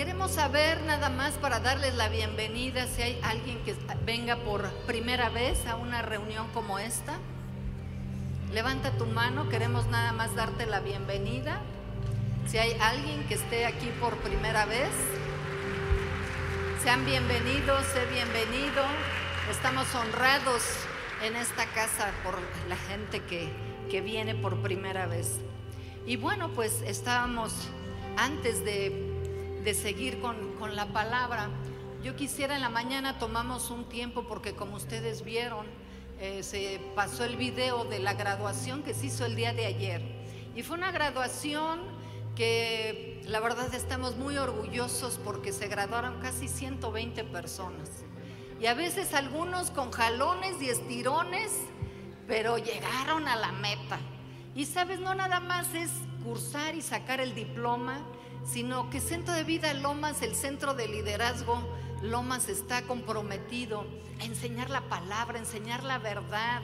Queremos saber nada más para darles la bienvenida si hay alguien que venga por primera vez a una reunión como esta. Levanta tu mano, queremos nada más darte la bienvenida. Si hay alguien que esté aquí por primera vez, sean bienvenidos, sé bienvenido. Estamos honrados en esta casa por la gente que, que viene por primera vez. Y bueno, pues estábamos antes de, de seguir con, con la palabra. Yo quisiera en la mañana tomamos un tiempo porque como ustedes vieron, eh, se pasó el video de la graduación que se hizo el día de ayer. Y fue una graduación que la verdad estamos muy orgullosos porque se graduaron casi 120 personas. Y a veces algunos con jalones y estirones, pero llegaron a la meta. Y sabes, no nada más es cursar y sacar el diploma, sino que Centro de Vida Lomas, el centro de liderazgo, Lomas está comprometido a enseñar la palabra, a enseñar la verdad,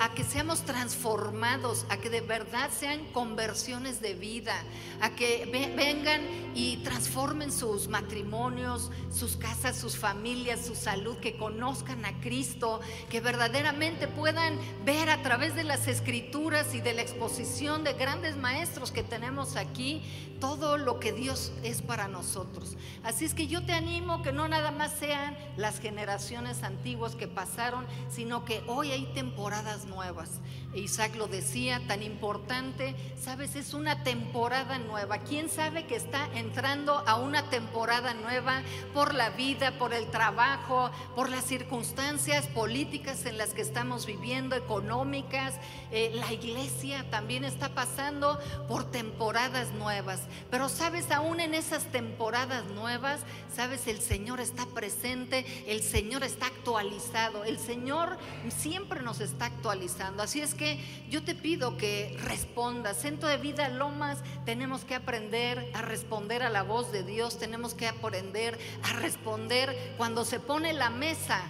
a que seamos transformados, a que de verdad sean conversiones de vida, a que vengan y transformen sus matrimonios, sus casas, sus familias, su salud, que conozcan a Cristo, que verdaderamente puedan ver a través de las escrituras y de la exposición de grandes maestros que tenemos aquí todo lo que Dios es para nosotros. Así es que yo te animo que no nada más sean las generaciones antiguas que pasaron, sino que hoy hay temporadas nuevas. Isaac lo decía, tan importante, sabes, es una temporada nueva. ¿Quién sabe que está entrando a una temporada nueva por la vida, por el trabajo, por las circunstancias políticas en las que estamos viviendo, económicas? Eh, la iglesia también está pasando por temporadas nuevas. Pero sabes, aún en esas temporadas nuevas, sabes, el Señor está presente, el Señor está actualizado, el Señor siempre nos está actualizando. Así es que yo te pido que respondas. Centro de Vida Lomas, tenemos que aprender a responder a la voz de Dios, tenemos que aprender a responder cuando se pone la mesa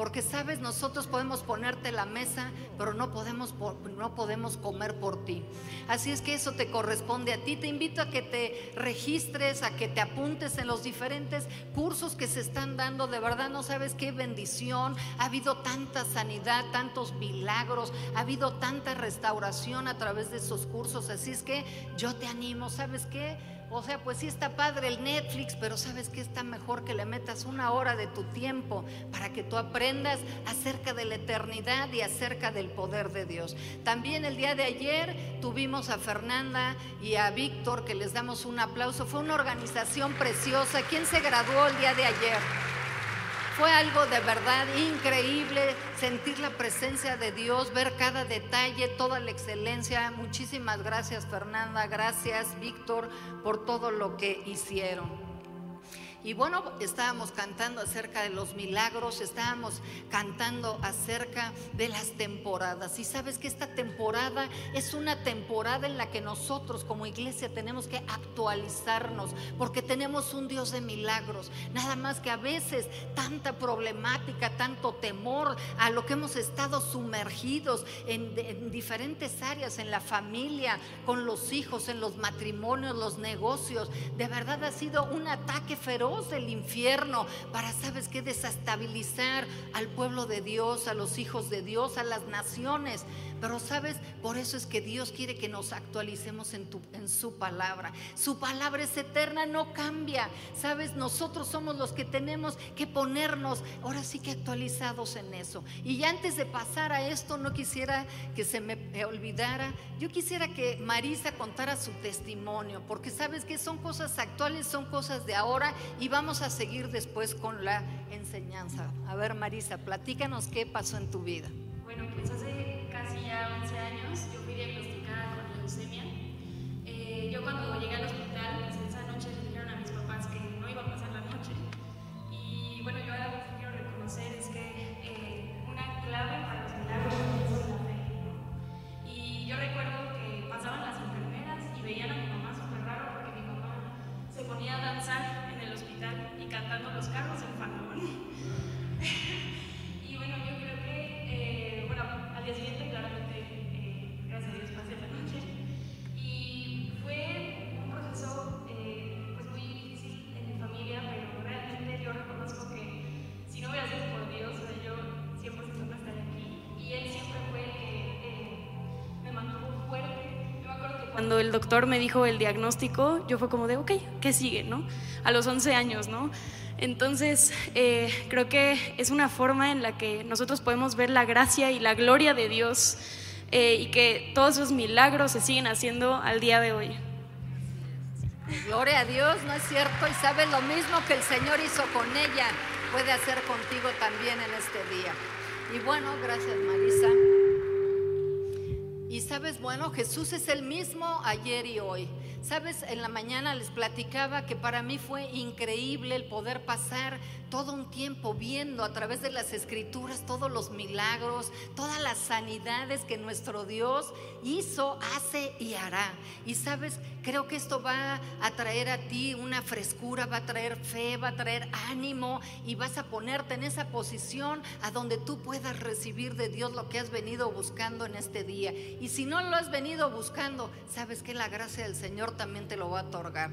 porque sabes, nosotros podemos ponerte la mesa, pero no podemos, no podemos comer por ti. Así es que eso te corresponde a ti. Te invito a que te registres, a que te apuntes en los diferentes cursos que se están dando. De verdad no sabes qué bendición. Ha habido tanta sanidad, tantos milagros, ha habido tanta restauración a través de esos cursos. Así es que yo te animo, ¿sabes qué? O sea, pues sí está padre el Netflix, pero sabes que está mejor que le metas una hora de tu tiempo para que tú aprendas acerca de la eternidad y acerca del poder de Dios. También el día de ayer tuvimos a Fernanda y a Víctor, que les damos un aplauso. Fue una organización preciosa. ¿Quién se graduó el día de ayer? Fue algo de verdad increíble sentir la presencia de Dios, ver cada detalle, toda la excelencia. Muchísimas gracias Fernanda, gracias Víctor por todo lo que hicieron. Y bueno, estábamos cantando acerca de los milagros, estábamos cantando acerca de las temporadas. Y sabes que esta temporada es una temporada en la que nosotros como iglesia tenemos que actualizarnos, porque tenemos un Dios de milagros. Nada más que a veces tanta problemática, tanto temor a lo que hemos estado sumergidos en, en diferentes áreas, en la familia, con los hijos, en los matrimonios, los negocios. De verdad ha sido un ataque feroz del infierno para, ¿sabes qué? Desestabilizar al pueblo de Dios, a los hijos de Dios, a las naciones. Pero sabes, por eso es que Dios quiere que nos actualicemos en, en su palabra. Su palabra es eterna, no cambia. Sabes, nosotros somos los que tenemos que ponernos ahora sí que actualizados en eso. Y antes de pasar a esto, no quisiera que se me olvidara. Yo quisiera que Marisa contara su testimonio, porque sabes que son cosas actuales, son cosas de ahora y vamos a seguir después con la enseñanza. A ver, Marisa, platícanos qué pasó en tu vida. Hace 11 años, yo fui diagnosticada con leucemia. Eh, yo cuando llegué al hospital, pues esa noche le dijeron a mis papás que no iba a pasar la noche. Y bueno, yo algo que quiero reconocer es que eh, una clave para cuando el doctor me dijo el diagnóstico, yo fue como de, ok, ¿qué sigue, no? A los 11 años, ¿no? Entonces, eh, creo que es una forma en la que nosotros podemos ver la gracia y la gloria de Dios eh, y que todos esos milagros se siguen haciendo al día de hoy. Gloria a Dios, ¿no es cierto? Y sabe lo mismo que el Señor hizo con ella, puede hacer contigo también en este día. Y bueno, gracias Marisa. Bueno, Jesús es el mismo ayer y hoy. Sabes, en la mañana les platicaba que para mí fue increíble el poder pasar todo un tiempo viendo a través de las escrituras todos los milagros, todas las sanidades que nuestro Dios hizo, hace y hará. Y sabes, creo que esto va a traer a ti una frescura, va a traer fe, va a traer ánimo y vas a ponerte en esa posición a donde tú puedas recibir de Dios lo que has venido buscando en este día. Y si no lo has venido buscando, sabes que la gracia del Señor también te lo va a otorgar.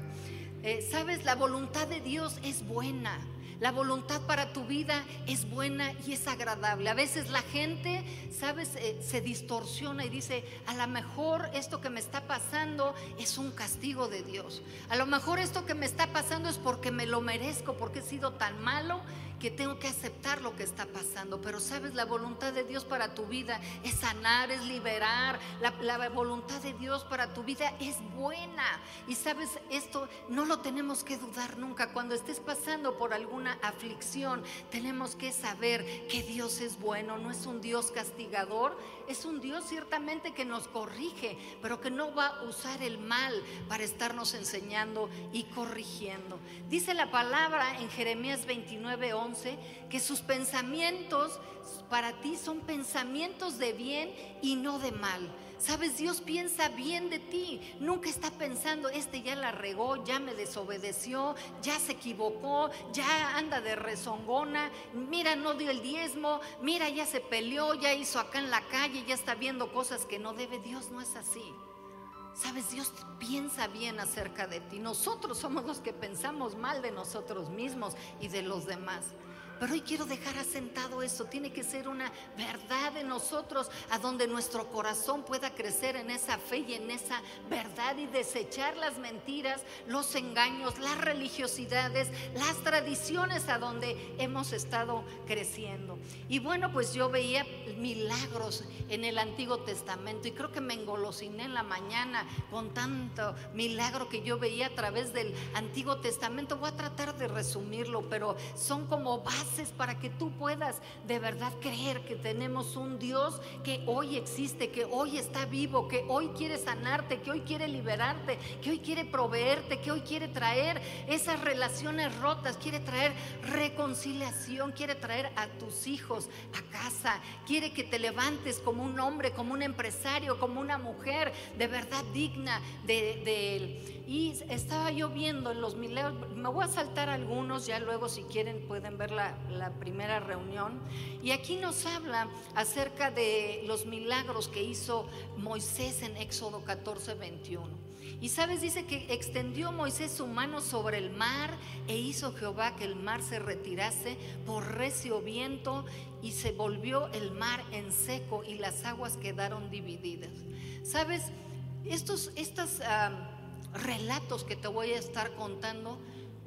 Eh, sabes, la voluntad de Dios es buena. La voluntad para tu vida es buena y es agradable. A veces la gente, sabes, eh, se distorsiona y dice, a lo mejor esto que me está pasando es un castigo de Dios. A lo mejor esto que me está pasando es porque me lo merezco, porque he sido tan malo que tengo que aceptar lo que está pasando. Pero sabes, la voluntad de Dios para tu vida es sanar, es liberar. La, voluntad de Dios para tu vida es buena. Y sabes, esto no lo tenemos que dudar nunca. Cuando estés pasando por alguna aflicción, tenemos que saber que Dios es bueno, no es un Dios castigador es un Dios ciertamente que nos corrige, pero que no va a usar el mal para estarnos enseñando y corrigiendo. Dice la palabra en Jeremías 29, 11 que sus pensamientos para ti son pensamientos de bien y no de mal Sabes, Dios piensa bien de ti. Nunca está pensando, este ya la regó, ya me desobedeció, ya se equivocó, ya anda de rezongona. Mira, no dio el diezmo. Mira, ya se peleó, ya hizo acá en la calle, ya está viendo cosas que no debe. Dios no es así. Sabes, Dios piensa bien acerca de ti. Nosotros somos los que pensamos mal de nosotros mismos y de los demás. Pero hoy quiero dejar asentado eso. Tiene que ser una verdad de nosotros a donde nuestro corazón pueda crecer en esa fe y en esa verdad y desechar las mentiras, los engaños, las religiosidades, las tradiciones a donde hemos estado creciendo. Y bueno, pues yo veía milagros en el Antiguo Testamento y creo que me engolosiné en la mañana con tanto milagro que yo veía a través del Antiguo Testamento. Voy a tratar de resumirlo, pero son como bases para que tú puedas de verdad creer que tenemos un Dios que hoy existe, que hoy está vivo, que hoy quiere sanarte, que hoy quiere liberarte, que hoy quiere proveerte, que hoy quiere traer esas relaciones rotas, quiere traer reconciliación, quiere traer a tus hijos a casa, quiere que te levantes como un hombre, como un empresario, como una mujer de verdad digna de, de él. Y estaba yo viendo en los milagros, me voy a saltar algunos, ya luego si quieren pueden ver la, la, primera reunión. Y aquí nos habla acerca de los milagros que hizo Moisés en Éxodo 14, 21. Y sabes, dice que extendió Moisés su mano sobre el mar e hizo Jehová que el mar se retirase por recio viento y se volvió el mar en seco y las aguas quedaron divididas. Sabes, estos, estas... Ah, relatos que te voy a estar contando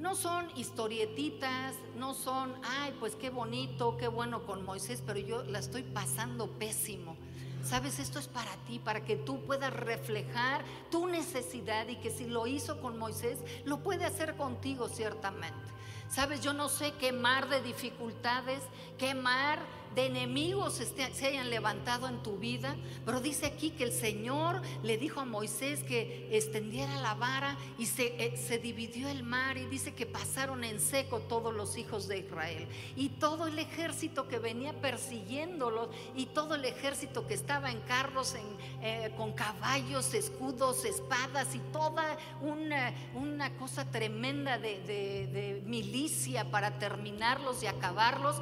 no son historietitas, no son, ay, pues qué bonito, qué bueno con Moisés, pero yo la estoy pasando pésimo. Sabes, esto es para ti, para que tú puedas reflejar tu necesidad y que si lo hizo con Moisés, lo puede hacer contigo ciertamente. Sabes, yo no sé qué mar de dificultades, qué mar de enemigos se hayan levantado en tu vida, pero dice aquí que el Señor le dijo a Moisés que extendiera la vara y se, eh, se dividió el mar y dice que pasaron en seco todos los hijos de Israel. Y todo el ejército que venía persiguiéndolos y todo el ejército que estaba en carros eh, con caballos, escudos, espadas y toda una, cosa tremenda de, de milicia para terminarlos y acabarlos,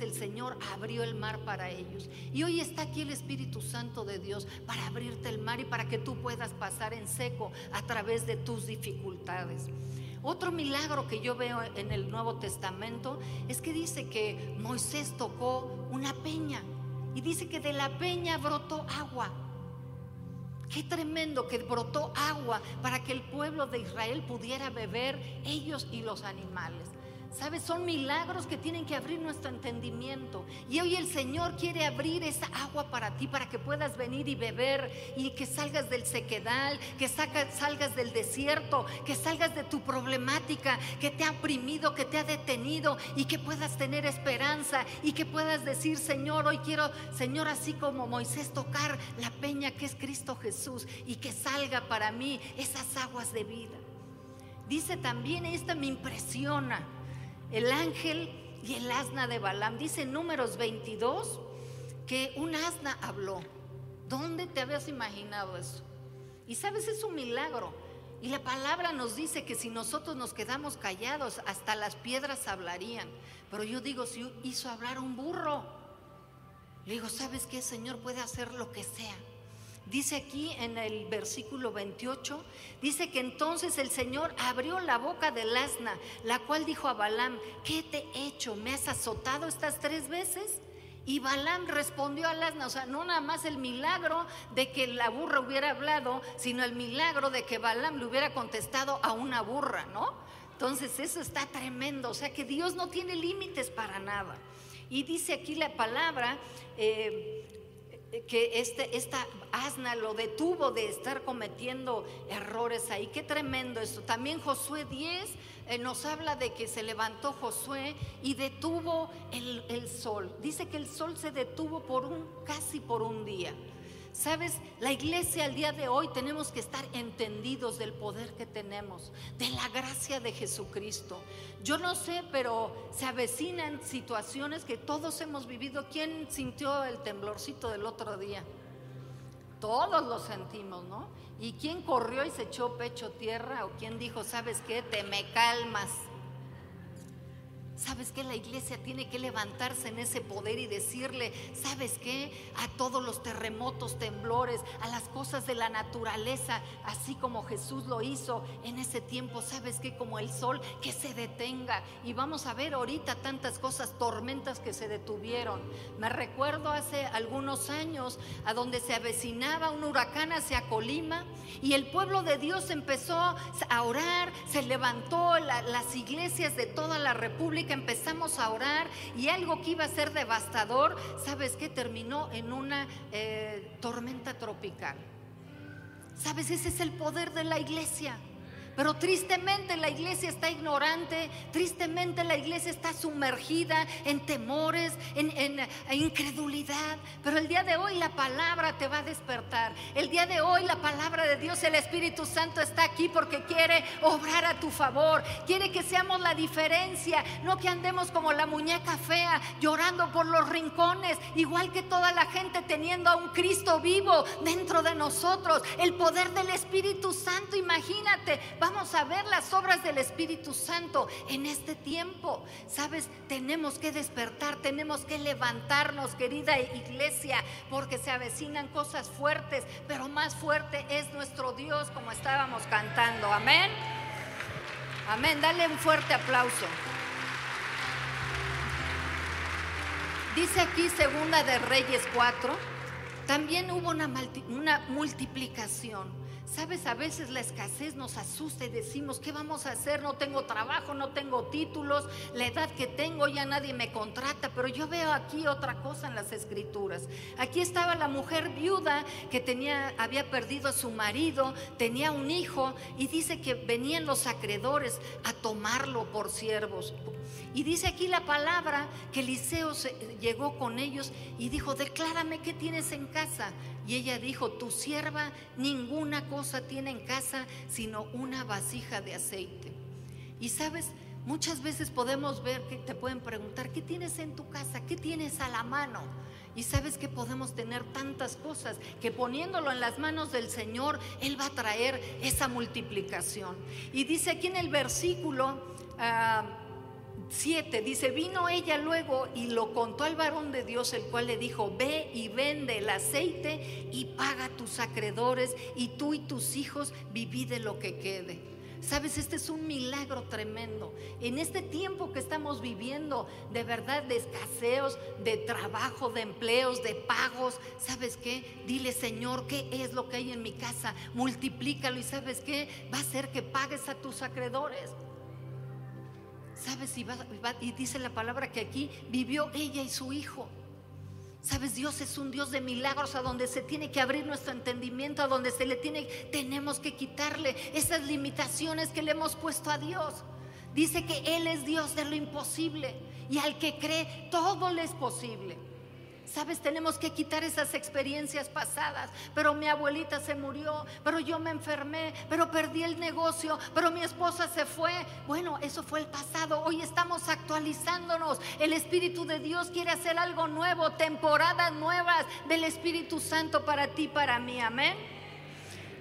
el Señor abrió el mar para ellos. Y hoy está aquí el Espíritu Santo de Dios para abrirte el mar y para que tú puedas pasar en seco a través de tus dificultades. Otro milagro que yo veo en el Nuevo Testamento es que dice que Moisés tocó una peña y dice que de la peña brotó agua. Qué tremendo que brotó agua para que el pueblo de Israel pudiera beber ellos y los animales. ¿Sabes? Son milagros que tienen que abrir nuestro entendimiento. Y hoy el Señor quiere abrir esa agua para ti, para que puedas venir y beber y que salgas del sequedal, que salgas del desierto, que salgas de tu problemática que te ha oprimido, que te ha detenido y que puedas tener esperanza y que puedas decir, Señor, hoy quiero, Señor, así como Moisés, tocar la peña que es Cristo Jesús y que salga para mí esas aguas de vida. Dice también, esta me impresiona el ángel y el asna de Balaam. Dice en números 22 que un asna habló. ¿Dónde te habías imaginado eso? Y sabes, es un milagro. Y la palabra nos dice que si nosotros nos quedamos callados, hasta las piedras hablarían. Pero yo digo, si hizo hablar un burro, le digo, ¿sabes qué? Señor puede hacer lo que sea. Dice aquí en el versículo 28, dice que entonces el Señor abrió la boca del asna, la cual dijo a Balaam, ¿qué te he hecho? ¿Me has azotado estas tres veces? Y Balaam respondió al asna, o sea, no nada más el milagro de que la burra hubiera hablado, sino el milagro de que Balaam le hubiera contestado a una burra, ¿no? Entonces eso está tremendo, o sea que Dios no tiene límites para nada. Y dice aquí la palabra, eh, que este, esta asna lo detuvo de estar cometiendo errores ahí. Qué tremendo esto. También Josué 10 eh, nos habla de que se levantó Josué y detuvo el, el sol. Dice que el sol se detuvo por un, casi por un día. Sabes, la iglesia al día de hoy tenemos que estar entendidos del poder que tenemos, de la gracia de Jesucristo. Yo no sé, pero se avecinan situaciones que todos hemos vivido. ¿Quién sintió el temblorcito del otro día? Todos lo sentimos, ¿no? ¿Y quién corrió y se echó pecho tierra? ¿O quién dijo, sabes qué, te me calmas? ¿Sabes qué? La iglesia tiene que levantarse en ese poder y decirle, ¿sabes qué? A todos los terremotos, temblores, a las cosas de la naturaleza, así como Jesús lo hizo en ese tiempo, ¿sabes qué? Como el sol, que se detenga. Y vamos a ver ahorita tantas cosas, tormentas que se detuvieron. Me recuerdo hace algunos años a donde se avecinaba un huracán hacia Colima y el pueblo de Dios empezó a orar, se levantó las iglesias de toda la República empezamos a orar y algo que iba a ser devastador, ¿sabes qué? Terminó en una eh, tormenta tropical. ¿Sabes? Ese es el poder de la iglesia. Pero tristemente la iglesia está ignorante, tristemente la iglesia está sumergida en temores, en, incredulidad. Pero el día de hoy la palabra te va a despertar. El día de hoy la palabra de Dios, el Espíritu Santo está aquí porque quiere obrar a tu favor. Quiere que seamos la diferencia, no que andemos como la muñeca fea, llorando por los rincones, igual que toda la gente teniendo a un Cristo vivo dentro de nosotros. El poder del Espíritu Santo, imagínate a ver las obras del Espíritu Santo en este tiempo. Sabes, tenemos que despertar, tenemos que levantarnos, querida iglesia, porque se avecinan cosas fuertes, pero más fuerte es nuestro Dios, como estábamos cantando. Amén. Amén. Dale un fuerte aplauso. Dice aquí segunda de Reyes 4, también hubo una multiplicación Sabes, a veces la escasez nos asusta y decimos, ¿qué vamos a hacer? No tengo trabajo, no tengo títulos, la edad que tengo ya nadie me contrata, pero yo veo aquí otra cosa en las escrituras. Aquí estaba la mujer viuda que tenía, había perdido a su marido, tenía un hijo y dice que venían los acreedores a tomarlo por siervos. Y dice aquí la palabra que Eliseo llegó con ellos y dijo, declárame qué tienes en casa. Y ella dijo, tu sierva ninguna cosa tiene en casa sino una vasija de aceite. Y sabes, muchas veces podemos ver que te pueden preguntar, ¿qué tienes en tu casa? ¿Qué tienes a la mano? Y sabes que podemos tener tantas cosas que poniéndolo en las manos del Señor, Él va a traer esa multiplicación. Y dice aquí en el versículo... Ah, 7 dice, vino ella luego y lo contó al varón de Dios, el cual le dijo, ve y vende el aceite y paga tus acreedores y tú y tus hijos viví de lo que quede. Sabes, este es un milagro tremendo. En este tiempo que estamos viviendo, de verdad, de escaseos, de trabajo, de empleos, de pagos, ¿sabes qué? Dile, Señor, ¿qué es lo que hay en mi casa? Multiplícalo y ¿sabes qué? Va a ser que pagues a tus acreedores. ¿Sabes? Y, y dice la palabra que aquí vivió ella y su hijo. Sabes, Dios es un Dios de milagros a donde se tiene que abrir nuestro entendimiento, a donde se le tiene, tenemos que quitarle esas limitaciones que le hemos puesto a Dios. Dice que Él es Dios de lo imposible y al que cree todo le es posible. Sabes, tenemos que quitar esas experiencias pasadas. Pero mi abuelita se murió, pero yo me enfermé, pero perdí el negocio, pero mi esposa se fue. Bueno, eso fue el pasado. Hoy estamos actualizándonos. El Espíritu de Dios quiere hacer algo nuevo, temporadas nuevas del Espíritu Santo para ti, para mí. Amén.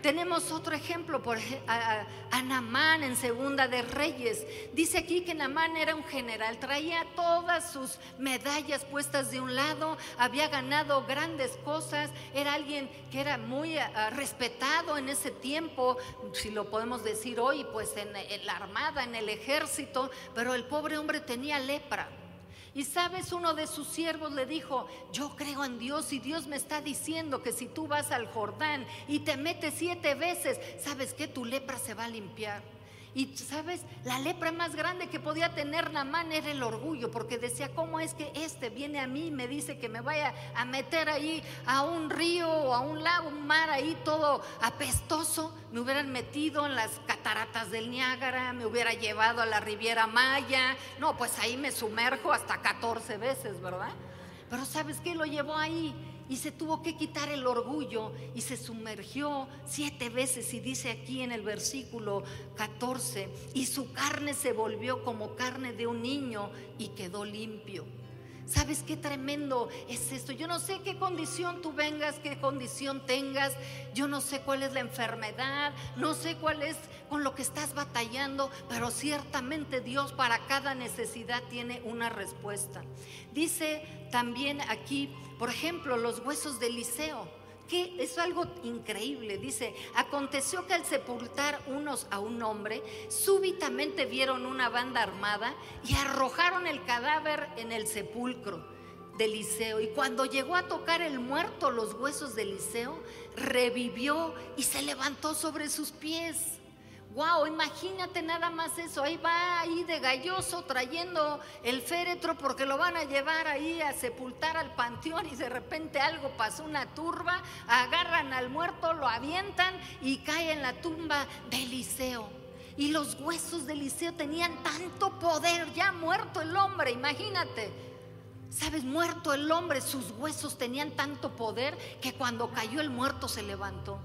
Tenemos otro ejemplo, por a, Namán en Segunda de Reyes. Dice aquí que Namán era un general, traía todas sus medallas puestas de un lado, había ganado grandes cosas, era alguien que era muy respetado en ese tiempo, si lo podemos decir hoy, pues en la armada, en el ejército, pero el pobre hombre tenía lepra. Y sabes, uno de sus siervos le dijo, yo creo en Dios y Dios me está diciendo que si tú vas al Jordán y te metes siete veces, ¿sabes que Tu lepra se va a limpiar. Y sabes, la lepra más grande que podía tener Namán era el orgullo, porque decía, ¿cómo es que este viene a mí y me dice que me vaya a meter ahí a un río o a un lago, un mar ahí todo apestoso? Me hubieran metido en las cataratas del Niágara, me hubiera llevado a la Riviera Maya. No, pues ahí me sumerjo hasta 14 veces, ¿verdad? Pero ¿sabes qué? Lo llevó ahí y se tuvo que quitar el orgullo y se sumergió siete veces y dice aquí en el versículo 14, y su carne se volvió como carne de un niño y quedó limpio. ¿Sabes qué tremendo es esto? Yo no sé qué condición tú vengas, qué condición tengas, yo no sé cuál es la enfermedad, no sé cuál es con lo que estás batallando, pero ciertamente Dios para cada necesidad tiene una respuesta. Dice también aquí, por ejemplo, los huesos de Eliseo que es algo increíble. Dice, aconteció que al sepultar unos a un hombre, súbitamente vieron una banda armada y arrojaron el cadáver en el sepulcro de Eliseo. Y cuando llegó a tocar el muerto los huesos de Eliseo, revivió y se levantó sobre sus pies. Wow, imagínate nada más eso. Ahí va ahí de galloso trayendo el féretro porque lo van a llevar ahí a sepultar al panteón y de repente algo pasó, una turba, agarran al muerto, lo avientan y cae en la tumba de Eliseo. Y los huesos de Eliseo tenían tanto poder, ya muerto el hombre, imagínate. Sabes, muerto el hombre, sus huesos tenían tanto poder que cuando cayó el muerto se levantó.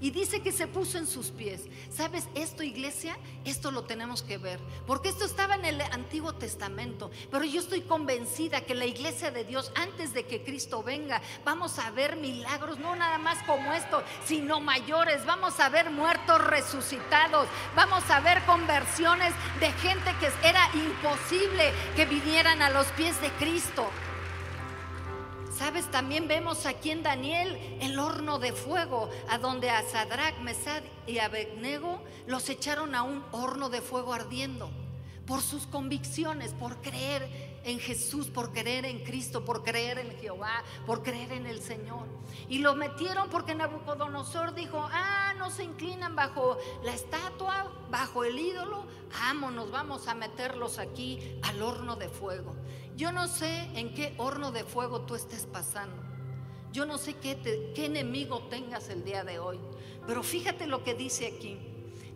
Y dice que se puso en sus pies. ¿Sabes esto, iglesia? Esto lo tenemos que ver. Porque esto estaba en el Antiguo Testamento. Pero yo estoy convencida que la iglesia de Dios, antes de que Cristo venga, vamos a ver milagros, no nada más como esto, sino mayores. Vamos a ver muertos resucitados. Vamos a ver conversiones de gente que era imposible que vinieran a los pies de Cristo. Sabes, también vemos aquí en Daniel el horno de fuego, a donde a Sadrach, Mesad y Abednego los echaron a un horno de fuego ardiendo por sus convicciones, por creer en Jesús, por creer en Cristo, por creer en Jehová, por creer en el Señor. Y lo metieron porque Nabucodonosor dijo, ah, no se inclinan bajo la estatua, bajo el ídolo, vámonos, vamos a meterlos aquí al horno de fuego. Yo no sé en qué horno de fuego tú estés pasando. Yo no sé qué, qué enemigo tengas el día de hoy. Pero fíjate lo que dice aquí.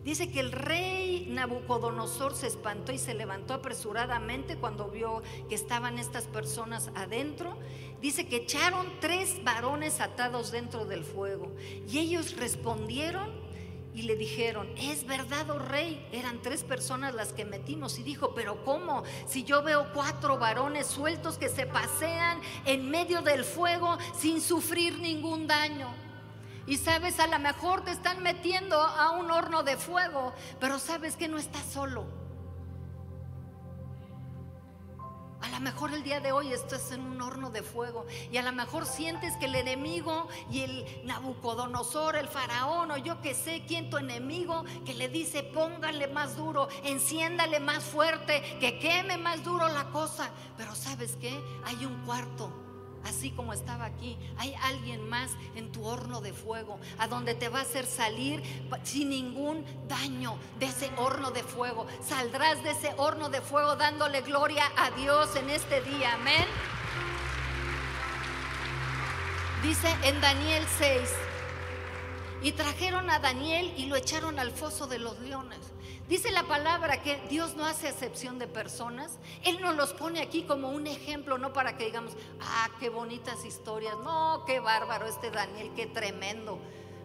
Dice que el rey Nabucodonosor se espantó y se levantó apresuradamente cuando vio que estaban estas personas adentro. Dice que echaron tres varones atados dentro del fuego. Y ellos respondieron y le dijeron, es verdad, oh rey, eran tres personas las que metimos. Y dijo, pero ¿cómo? Si yo veo cuatro varones sueltos que se pasean en medio del fuego sin sufrir ningún daño. Y sabes, a lo mejor te están metiendo a un horno de fuego, pero sabes que no estás solo. A lo mejor el día de hoy estás en un horno de fuego y a lo mejor sientes que el enemigo y el Nabucodonosor, el faraón o yo que sé quién tu enemigo, que le dice póngale más duro, enciéndale más fuerte, que queme más duro la cosa. Pero sabes qué? Hay un cuarto así como estaba aquí. Hay alguien más en tu horno de fuego, a donde te va a hacer salir sin ningún daño de ese horno de fuego. Saldrás de ese horno de fuego dándole gloria a Dios en este día. Amén. Dice en Daniel 6, y trajeron a Daniel y lo echaron al foso de los leones. Dice la palabra que Dios no hace excepción de personas. Él nos los pone aquí como un ejemplo, no para que digamos, ah, qué bonitas historias. No, qué bárbaro este Daniel, qué tremendo.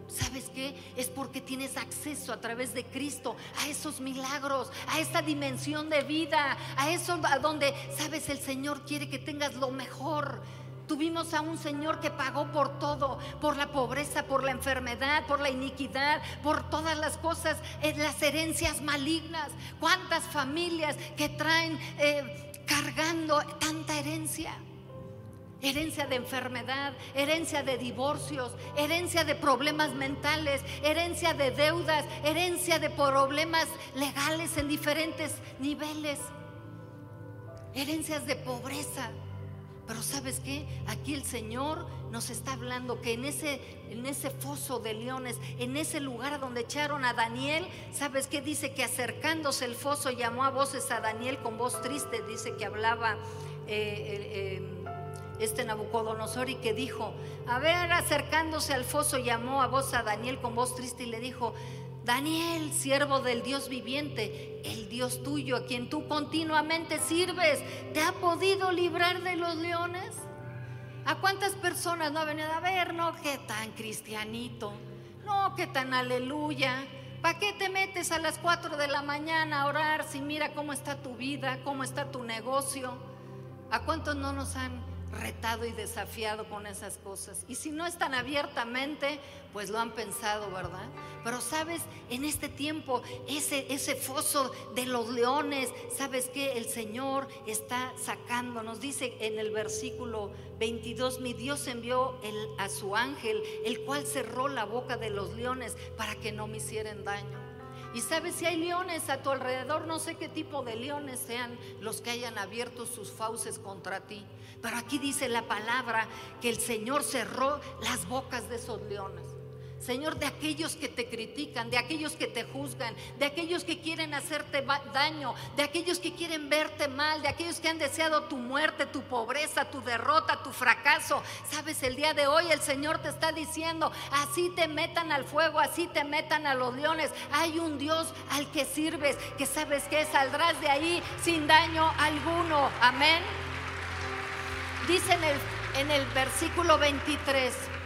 ¿Sabes qué? Es porque tienes acceso a través de Cristo a esos milagros, a esta dimensión de vida, a eso a donde, sabes, el Señor quiere que tengas lo mejor. Tuvimos a un Señor que pagó por todo, por la pobreza, por la enfermedad, por la iniquidad, por todas las cosas, eh, las herencias malignas. ¿Cuántas familias que traen eh, cargando tanta herencia? Herencia de enfermedad, herencia de divorcios, herencia de problemas mentales, herencia de deudas, herencia de problemas legales en diferentes niveles, herencias de pobreza. Pero sabes qué? Aquí el Señor nos está hablando que en ese, en ese foso de leones, en ese lugar donde echaron a Daniel, ¿sabes qué? Dice que acercándose el foso llamó a voces a Daniel con voz triste, dice que hablaba eh, eh, este Nabucodonosor y que dijo, a ver, acercándose al foso llamó a voz a Daniel con voz triste y le dijo, Daniel, siervo del Dios viviente, el Dios tuyo a quien tú continuamente sirves, ¿te ha podido librar de los leones? ¿A cuántas personas no ha venido a ver? No, qué tan cristianito, no, qué tan aleluya. ¿Para qué te metes a las 4 de la mañana a orar si mira cómo está tu vida, cómo está tu negocio? ¿A cuántos no nos han retado y desafiado con esas cosas. Y si no están abiertamente, pues lo han pensado, ¿verdad? Pero sabes, en este tiempo, ese, ese foso de los leones, ¿sabes que El Señor está sacando, nos dice en el versículo 22, mi Dios envió el, a su ángel, el cual cerró la boca de los leones para que no me hicieran daño. Y sabes si hay leones a tu alrededor, no sé qué tipo de leones sean los que hayan abierto sus fauces contra ti. Pero aquí dice la palabra que el Señor cerró las bocas de esos leones. Señor, de aquellos que te critican, de aquellos que te juzgan, de aquellos que quieren hacerte daño, de aquellos que quieren verte mal, de aquellos que han deseado tu muerte, tu pobreza, tu derrota, tu fracaso. Sabes, el día de hoy el Señor te está diciendo, así te metan al fuego, así te metan a los leones. Hay un Dios al que sirves, que sabes que saldrás de ahí sin daño alguno. Amén. Dice en el, en el versículo 23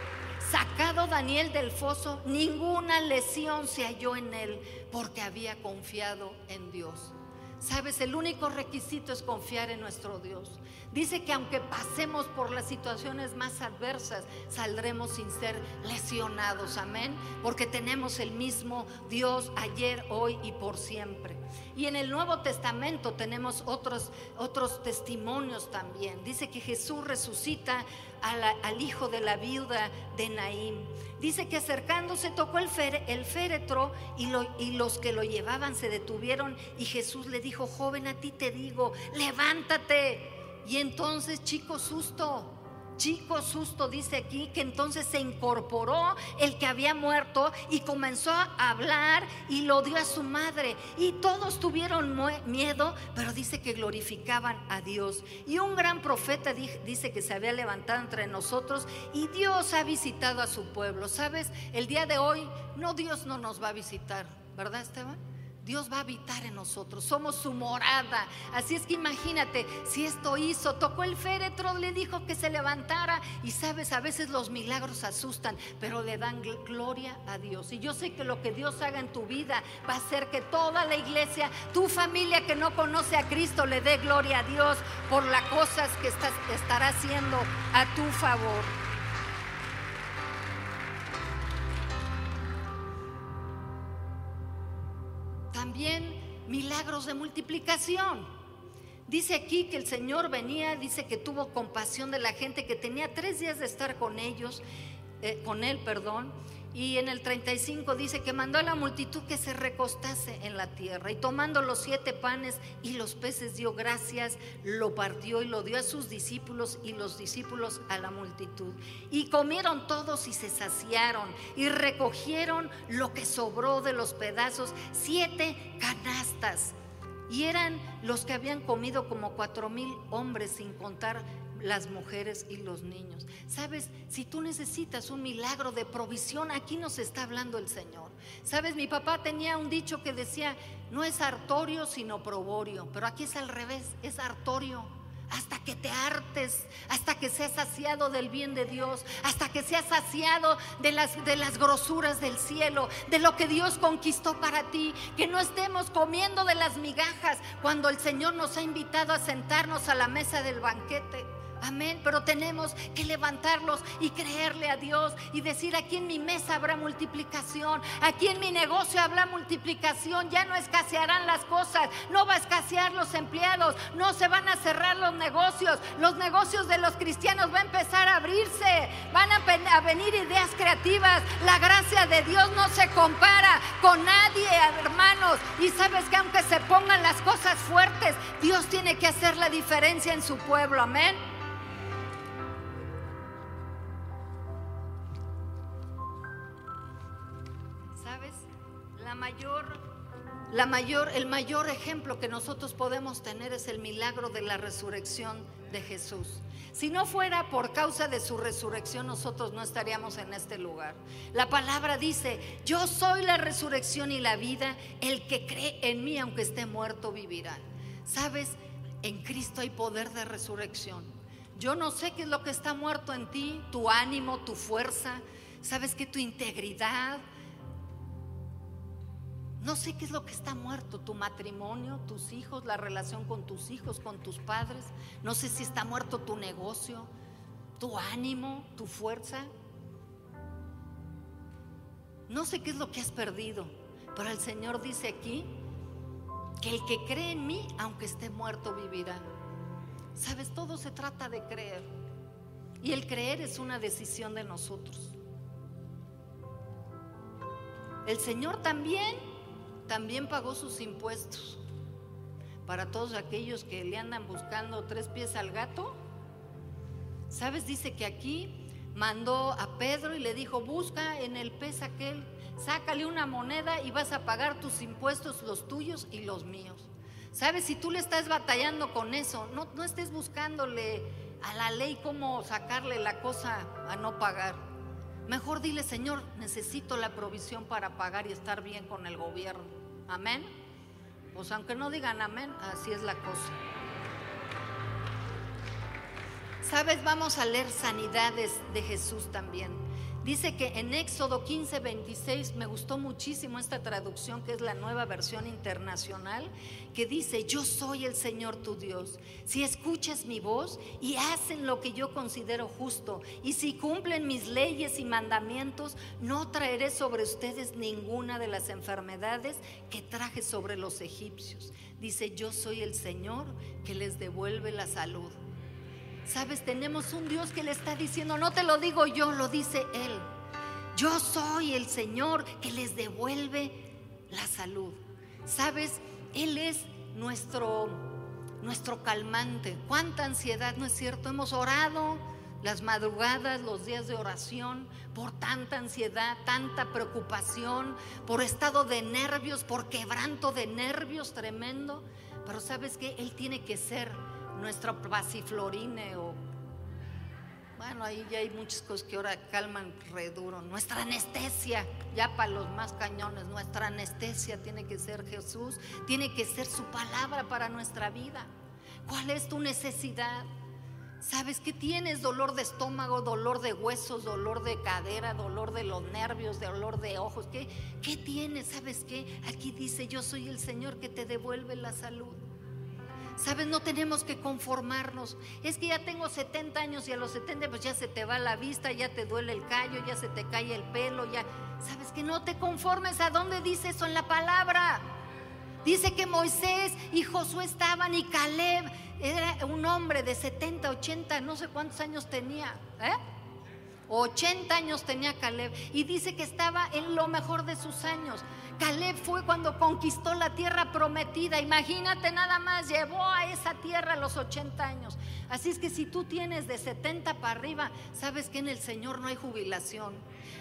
sacado Daniel del foso, ninguna lesión se halló en él porque había confiado en Dios. Sabes, el único requisito es confiar en nuestro Dios. Dice que aunque pasemos por las situaciones más adversas, saldremos sin ser lesionados. Amén. Porque tenemos el mismo Dios ayer, hoy y por siempre. Y en el Nuevo Testamento tenemos otros, otros testimonios también. Dice que Jesús resucita al hijo de la viuda de Naín. Dice que acercándose tocó el, el féretro y, y los que lo llevaban se detuvieron y Jesús le dijo, joven, a ti te digo, levántate. Y entonces, chico, susto. Chico susto dice aquí que entonces se incorporó el que había muerto y comenzó a hablar y lo dio a su madre. Y todos tuvieron miedo, pero dice que glorificaban a Dios. Y un gran profeta dice que se había levantado entre nosotros y Dios ha visitado a su pueblo. ¿Sabes? El día de hoy, no, Dios no nos va a visitar, ¿verdad Esteban? Dios va a habitar en nosotros, somos su morada. Así es que imagínate, si esto hizo, tocó el féretro, le dijo que se levantara y sabes, a veces los milagros asustan, pero le dan gloria a Dios. Y yo sé que lo que Dios haga en tu vida va a hacer que toda la iglesia, tu familia que no conoce a Cristo, le dé gloria a Dios por las cosas que estará haciendo a tu favor. También milagros de multiplicación. Dice aquí que el Señor venía, dice que tuvo compasión de la gente, que tenía tres días de estar con ellos, eh, con él, perdón. Y en el 35 dice que mandó a la multitud que se recostase en la tierra y tomando los siete panes y los peces dio gracias, lo partió y lo dio a sus discípulos y los discípulos a la multitud. Y comieron todos y se saciaron y recogieron lo que sobró de los pedazos, siete canastas y eran los que habían comido como cuatro mil hombres sin contar las mujeres y los niños. Sabes, si tú necesitas un milagro de provisión, aquí nos está hablando el Señor. Sabes, mi papá tenía un dicho que decía, no es artorio sino proborio, pero aquí es al revés, es artorio hasta que te hartes, hasta que seas saciado del bien de Dios, hasta que seas saciado de las, de las grosuras del cielo, de lo que Dios conquistó para ti, que no estemos comiendo de las migajas cuando el Señor nos ha invitado a sentarnos a la mesa del banquete. Amén, pero tenemos que levantarlos y creerle a Dios y decir, aquí en mi mesa habrá multiplicación, aquí en mi negocio habrá multiplicación, ya no escasearán las cosas, no va a escasear los empleados, no se van a cerrar los negocios, los negocios de los cristianos van a empezar a abrirse, van a, venir ideas creativas, la gracia de Dios no se compara con nadie, hermanos, y sabes que aunque se pongan las cosas fuertes, Dios tiene que hacer la diferencia en su pueblo, amén. La mayor, el mayor ejemplo que nosotros podemos tener es el milagro de la resurrección de Jesús. Si no fuera por causa de su resurrección, nosotros no estaríamos en este lugar. La palabra dice, yo soy la resurrección y la vida, el que cree en mí, aunque esté muerto, vivirá. ¿Sabes? En Cristo hay poder de resurrección. Yo no sé qué es lo que está muerto en ti, tu ánimo, tu fuerza. ¿Sabes que tu integridad, no sé qué es lo que está muerto, tu matrimonio, tus hijos, la relación con tus hijos, con tus padres. No sé si está muerto tu negocio, tu ánimo, tu fuerza. No sé qué es lo que has perdido, pero el Señor dice aquí que el que cree en mí, aunque esté muerto, vivirá. Sabes, todo se trata de creer. Y el creer es una decisión de nosotros. El Señor también también pagó sus impuestos. Para todos aquellos que le andan buscando tres pies al gato, ¿sabes? Dice que aquí mandó a Pedro y le dijo, busca en el pez aquel, sácale una moneda y vas a pagar tus impuestos, los tuyos y los míos. ¿Sabes? Si tú le estás batallando con eso, no, no estés buscándole a la ley cómo sacarle la cosa a no pagar. Mejor dile, Señor, necesito la provisión para pagar y estar bien con el gobierno. Amén. Pues aunque no digan amén, así es la cosa. Sabes, vamos a leer sanidades de Jesús también. Dice que en Éxodo 15, 26, me gustó muchísimo esta traducción que es la nueva versión internacional, que dice, yo soy el Señor tu Dios. Si escuchas mi voz y hacen lo que yo considero justo, y si cumplen mis leyes y mandamientos, no traeré sobre ustedes ninguna de las enfermedades que traje sobre los egipcios. Dice, yo soy el Señor que les devuelve la salud. Sabes, tenemos un Dios que le está diciendo, no te lo digo yo, lo dice Él. Yo soy el Señor que les devuelve la salud. Sabes, Él es nuestro, nuestro calmante. Cuánta ansiedad, ¿no es cierto? Hemos orado las madrugadas, los días de oración, por tanta ansiedad, tanta preocupación, por estado de nervios, por quebranto de nervios tremendo. Pero sabes que Él tiene que ser nuestro o bueno, ahí ya hay muchas cosas que ahora calman re duro. Nuestra anestesia, ya para los más cañones, nuestra anestesia tiene que ser Jesús, tiene que ser su palabra para nuestra vida. ¿Cuál es tu necesidad? ¿Sabes que tienes? Dolor de estómago, dolor de huesos, dolor de cadera, dolor de los nervios, dolor de ojos. ¿Qué, qué tienes? ¿Sabes qué? Aquí dice, yo soy el Señor que te devuelve la salud. Sabes, no tenemos que conformarnos. Es que ya tengo 70 años y a los 70 pues ya se te va la vista, ya te duele el callo, ya se te cae el pelo, ya. Sabes que no te conformes. ¿A dónde dice eso en la palabra? Dice que Moisés y Josué estaban y Caleb era un hombre de 70, 80, no sé cuántos años tenía. ¿eh? 80 años tenía Caleb y dice que estaba en lo mejor de sus años. Caleb fue cuando conquistó la tierra prometida. Imagínate nada más, llevó a esa tierra a los 80 años. Así es que si tú tienes de 70 para arriba, sabes que en el Señor no hay jubilación.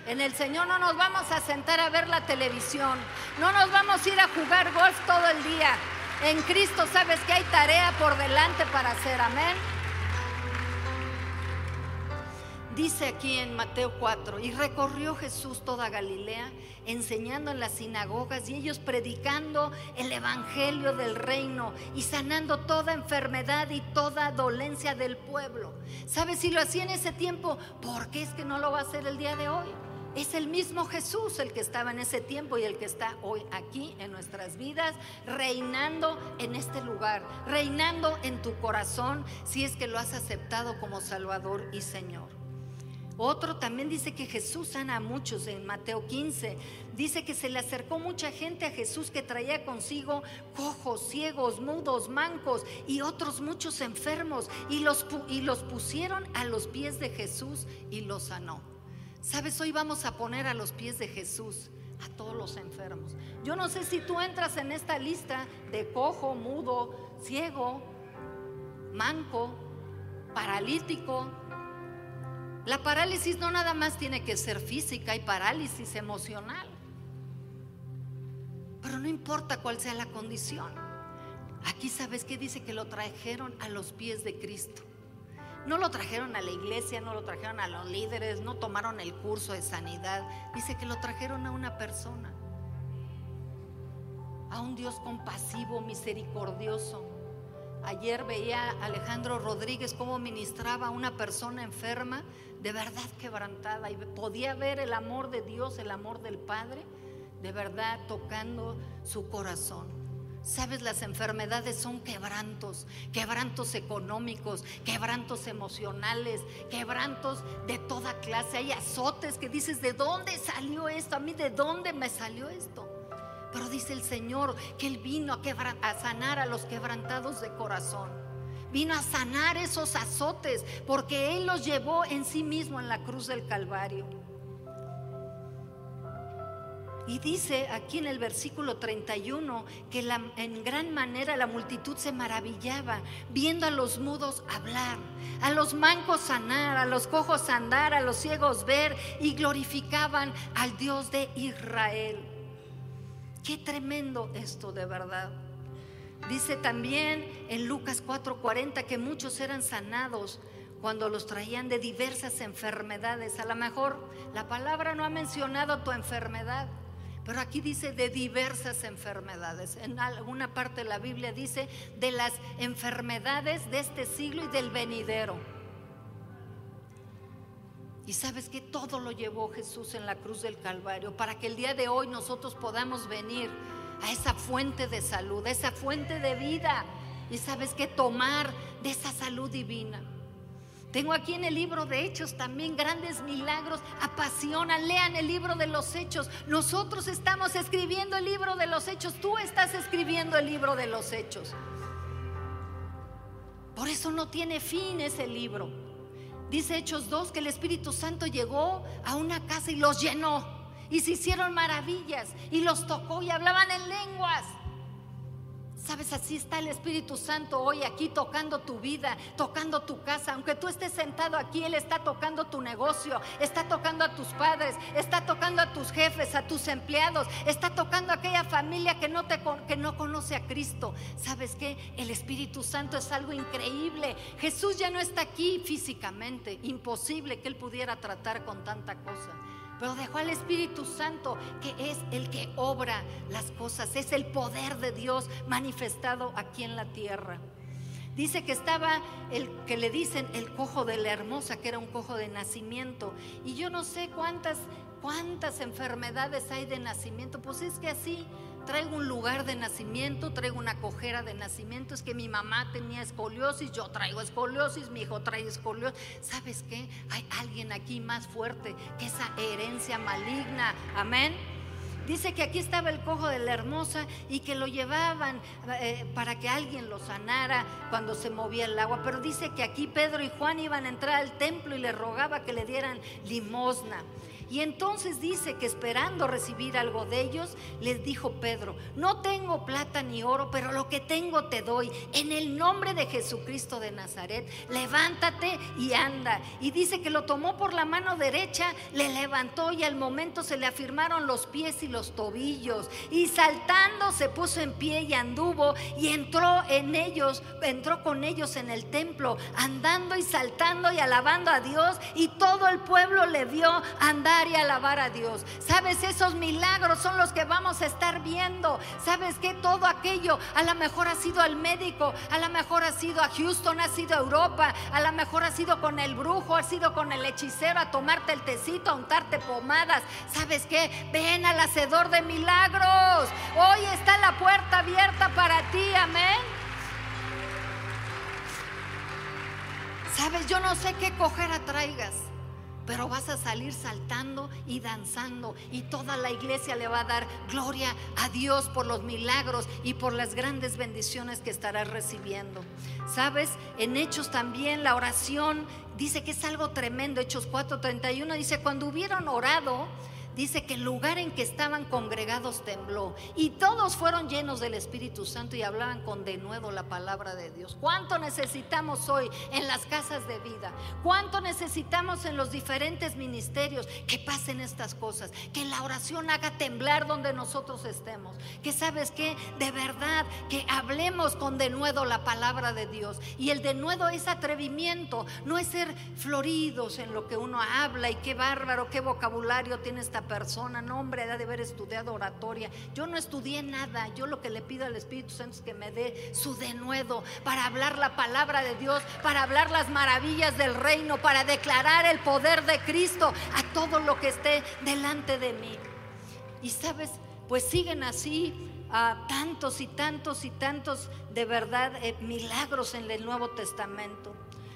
En el Señor no nos vamos a sentar a ver la televisión. No nos vamos a ir a jugar golf todo el día. En Cristo sabes que hay tarea por delante para hacer. Amén. Dice aquí en Mateo 4, y recorrió Jesús toda Galilea, enseñando en las sinagogas y ellos predicando el Evangelio del reino y sanando toda enfermedad y toda dolencia del pueblo. ¿Sabes si lo hacía en ese tiempo? ¿Por qué es que no lo va a hacer el día de hoy? Es el mismo Jesús el que estaba en ese tiempo y el que está hoy aquí en nuestras vidas, reinando en este lugar, reinando en tu corazón si es que lo has aceptado como Salvador y Señor. Otro también dice que Jesús sana a muchos en Mateo 15. Dice que se le acercó mucha gente a Jesús que traía consigo cojos, ciegos, mudos, mancos y otros muchos enfermos y los, y los pusieron a los pies de Jesús y los sanó. Sabes, hoy vamos a poner a los pies de Jesús a todos los enfermos. Yo no sé si tú entras en esta lista de cojo, mudo, ciego, manco, paralítico, la parálisis no nada más tiene que ser física, hay parálisis emocional. Pero no importa cuál sea la condición. Aquí sabes que dice que lo trajeron a los pies de Cristo. No lo trajeron a la iglesia, no lo trajeron a los líderes, no tomaron el curso de sanidad. Dice que lo trajeron a una persona, a un Dios compasivo, misericordioso. Ayer veía a Alejandro Rodríguez cómo ministraba a una persona enferma de verdad quebrantada y podía ver el amor de Dios, el amor del Padre, de verdad tocando su corazón. Sabes, las enfermedades son quebrantos, quebrantos económicos, quebrantos emocionales, quebrantos de toda clase. Hay azotes que dices, ¿de dónde salió esto? A mí, ¿de dónde me salió esto? Pero dice el Señor que Él vino a, a sanar a los quebrantados de corazón vino a sanar esos azotes, porque Él los llevó en sí mismo en la cruz del Calvario. Y dice aquí en el versículo 31 que en gran manera la multitud se maravillaba viendo a los mudos hablar, a los mancos sanar, a los cojos andar, a los ciegos ver y glorificaban al Dios de Israel. Qué tremendo esto de verdad. Dice también en Lucas 4:40 que muchos eran sanados cuando los traían de diversas enfermedades. A lo mejor la palabra no ha mencionado tu enfermedad, pero aquí dice de diversas enfermedades. En alguna parte de la Biblia dice de las enfermedades de este siglo y del venidero. Y sabes que todo lo llevó Jesús en la cruz del Calvario para que el día de hoy nosotros podamos venir a esa fuente de salud, a esa fuente de vida. Y sabes que tomar de esa salud divina. Tengo aquí en el libro de Hechos también grandes milagros, apasionan, lean el libro de los Hechos. Nosotros estamos escribiendo el libro de los Hechos, tú estás escribiendo el libro de los Hechos. Por eso no tiene fin ese libro. Dice Hechos 2 que el Espíritu Santo llegó a una casa y los llenó y se hicieron maravillas y los tocó y hablaban en lenguas. Sabes, así está el Espíritu Santo hoy aquí tocando tu vida, tocando tu casa. Aunque tú estés sentado aquí, Él está tocando tu negocio, está tocando a tus padres, está tocando a tus jefes, a tus empleados, está tocando a aquella familia que no, te, que no conoce a Cristo. ¿Sabes qué? El Espíritu Santo es algo increíble. Jesús ya no está aquí físicamente, imposible que Él pudiera tratar con tanta cosa pero dejó al Espíritu Santo, que es el que obra las cosas, es el poder de Dios manifestado aquí en la tierra. Dice que estaba el que le dicen el cojo de la hermosa, que era un cojo de nacimiento. Y yo no sé cuántas, cuántas enfermedades hay de nacimiento. Pues es que así traigo un lugar de nacimiento, traigo una cojera de nacimiento, es que mi mamá tenía escoliosis, yo traigo escoliosis, mi hijo trae escoliosis. ¿Sabes qué? Hay alguien aquí más fuerte que esa herencia maligna. Amén. Dice que aquí estaba el cojo de la hermosa y que lo llevaban eh, para que alguien lo sanara cuando se movía el agua. Pero dice que aquí Pedro y Juan iban a entrar al templo y le rogaba que le dieran limosna. Y entonces dice que esperando recibir algo de ellos, les dijo Pedro, no tengo plata ni oro, pero lo que tengo te doy. En el nombre de Jesucristo de Nazaret, levántate y anda. Y dice que lo tomó por la mano derecha, le levantó y al momento se le afirmaron los pies y los tobillos. Y saltando se puso en pie y anduvo y entró en ellos, entró con ellos en el templo, andando y saltando y alabando a Dios. Y todo el pueblo le vio andar y alabar a Dios. Sabes, esos milagros son los que vamos a estar viendo. Sabes que todo aquello a lo mejor ha sido al médico, a lo mejor ha sido a Houston, ha sido a Europa, a lo mejor ha sido con el brujo, ha sido con el hechicero a tomarte el tecito, a untarte pomadas. ¿Sabes qué? Ven al hacedor de milagros. Hoy está la puerta abierta para ti, amén. Sabes, yo no sé qué cojera traigas pero vas a salir saltando y danzando y toda la iglesia le va a dar gloria a Dios por los milagros y por las grandes bendiciones que estarás recibiendo. Sabes, en Hechos también la oración dice que es algo tremendo. Hechos 4:31 dice, cuando hubieron orado, dice que el lugar en que estaban congregados tembló y todos fueron llenos del Espíritu Santo y hablaban con denuedo la palabra de Dios. ¿Cuánto necesitamos hoy en las casas de vida? ¿Cuánto necesitamos en los diferentes ministerios que pasen estas cosas? Que la oración haga temblar donde nosotros estemos. Que sabes que de verdad que hablemos con denuedo la palabra de Dios. Y el denuedo es atrevimiento, no es ser floridos en lo que uno habla y qué bárbaro, qué vocabulario tiene esta persona, no hombre, de haber estudiado oratoria. Yo no estudié nada, yo lo que le pido al Espíritu Santo es que me dé su denuedo para hablar la palabra de Dios, para hablar las maravillas del reino, para declarar el poder de Cristo a todo lo que esté delante de mí. Y sabes, pues siguen así a tantos y tantos y tantos de verdad eh, milagros en el Nuevo Testamento.